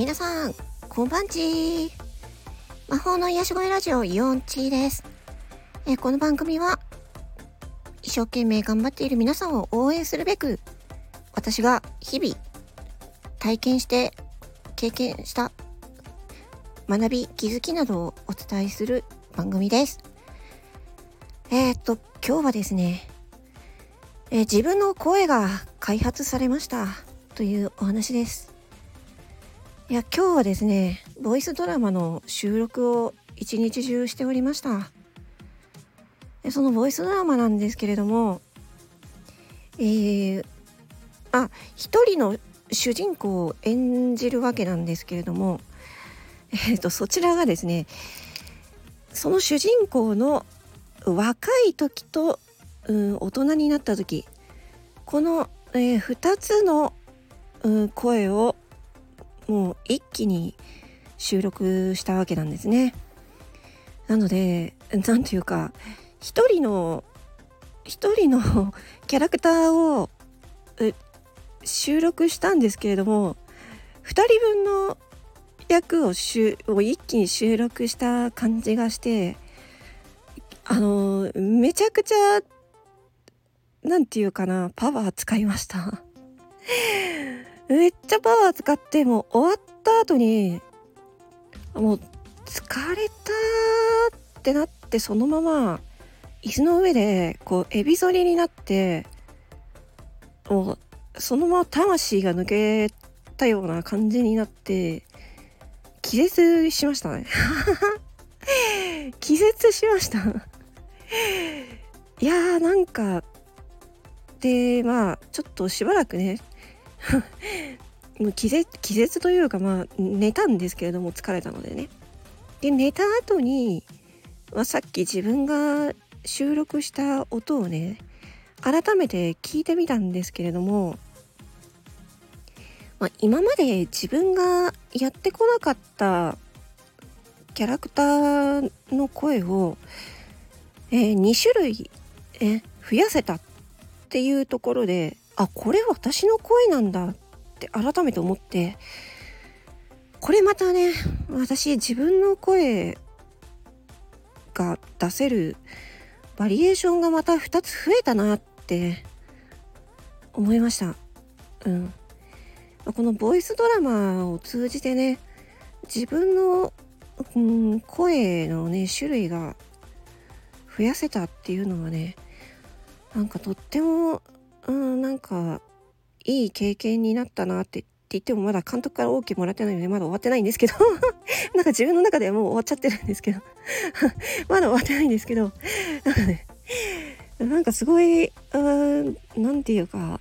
皆さん、こんばんち魔法の癒し声ラジオ、イオンチーです。えこの番組は、一生懸命頑張っている皆さんを応援するべく、私が日々、体験して、経験した学び、気づきなどをお伝えする番組です。えー、っと、今日はですね、え自分の声が開発されましたというお話です。いや、今日はですね、ボイスドラマの収録を一日中しておりました。そのボイスドラマなんですけれども、えー、あ、一人の主人公を演じるわけなんですけれども、えっ、ー、と、そちらがですね、その主人公の若い時と、うん、大人になった時、この、えー、2つの、うん、声をもう一気に収録したわけなんですね。なので何というか一人の一人の キャラクターを収録したんですけれども2人分の役をしを一気に収録した感じがしてあのめちゃくちゃ何て言うかなパワー使いました。めっちゃパワー使ってもう終わった後にもう疲れたってなってそのまま椅子の上でこうエビ反りになってもうそのまま魂が抜けたような感じになって気絶しましたね。気絶しました。いやーなんかでまあちょっとしばらくね もう気絶気絶というかまあ寝たんですけれども疲れたのでね。で寝た後に、まあ、さっき自分が収録した音をね改めて聞いてみたんですけれども、まあ、今まで自分がやってこなかったキャラクターの声を、えー、2種類、え増やせたっていうところであこれ私の声なんだって改めて思ってこれまたね私自分の声が出せるバリエーションがまた2つ増えたなって思いました。うん。このボイスドラマを通じてね自分の、うん、声のね種類が増やせたっていうのはねなんかとってもうんなんかいい経験になったなってって言ってもまだ監督から OK もらってないのでまだ終わってないんですけど。なんか自分の中ではもう終わっちゃってるんですけど。まだ終わってないんですけど。なんかねなんかすごい何て言うか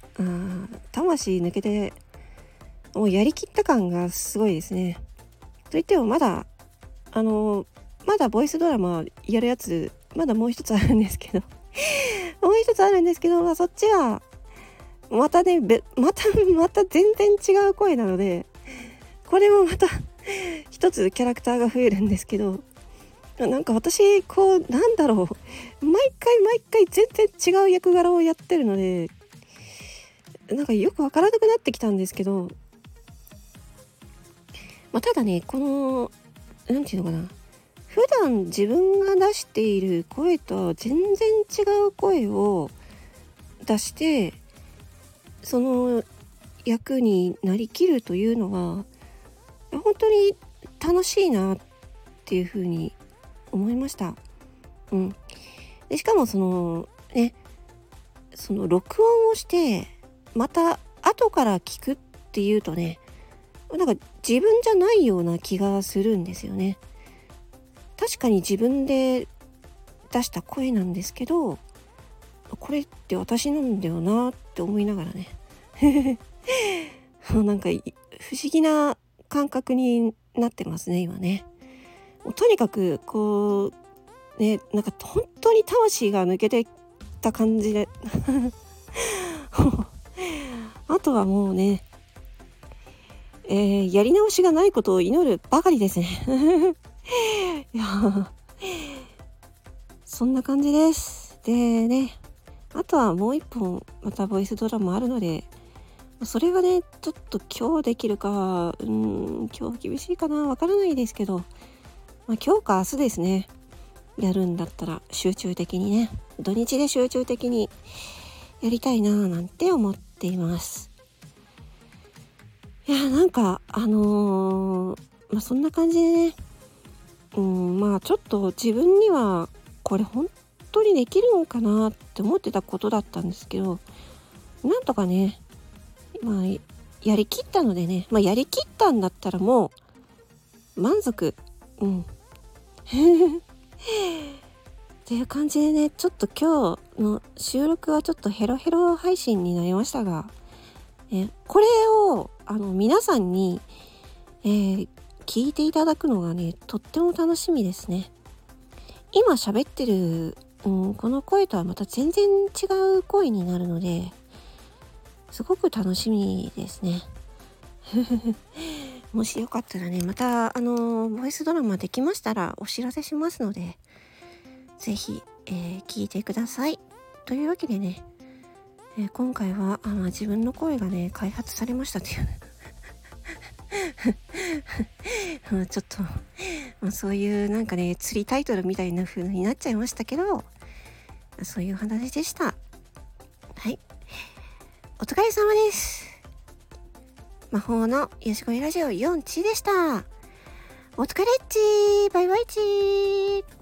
魂抜けてもうやりきった感がすごいですね。と言ってもまだあのまだボイスドラマやるやつまだもう一つあるんですけど。もう一つあるんですけど、まあ、そっちはまたねまた また全然違う声なのでこれもまた一つキャラクターが増えるんですけどなんか私こうなんだろう毎回毎回全然違う役柄をやってるのでなんかよくわからなくなってきたんですけど、まあ、ただねこの何て言うのかな普段自分が出している声と全然違う声を出してその役になりきるというのは本当に楽しいなっていうふうに思いました。うん、でしかもそのねその録音をしてまた後から聞くっていうとねなんか自分じゃないような気がするんですよね。確かに自分で出した声なんですけどこれって私なんだよなって思いながらね なんか不思議な感覚になってますね今ね。とにかくこうねなんか本当に魂が抜けてた感じで あとはもうね、えー、やり直しがないことを祈るばかりですね。いやそんな感じです。でねあとはもう一本またボイスドラマあるのでそれがねちょっと今日できるかうん今日厳しいかなわからないですけど、まあ、今日か明日ですね。やるんだったら集中的にね。土日で集中的にやりたいなーなんて思っています。いやなんかあのー、まあそんな感じでね。うんまあちょっと自分にはこれ本当にできるんかなって思ってたことだったんですけどなんとかねまあやりきったのでねまあやりきったんだったらもう満足うん っていう感じでねちょっと今日の収録はちょっとヘロヘロ配信になりましたが、えこれをあの皆さんに、えー、聞いていただくのがねとっても楽しみですね。今喋ってる、うん、この声とはまた全然違う声になるのですごく楽しみですね。もしよかったらねまたあのボイスドラマできましたらお知らせしますので是非、えー、聞いてください。というわけでね、えー、今回はあ、ま、自分の声がね開発されましたっていう ちょっと、ま、そういうなんかね釣りタイトルみたいな風になっちゃいましたけどそういう話でした。はい。お疲れ様です。魔法のよしこいラジオ4チでした。お疲れっちバイバイチー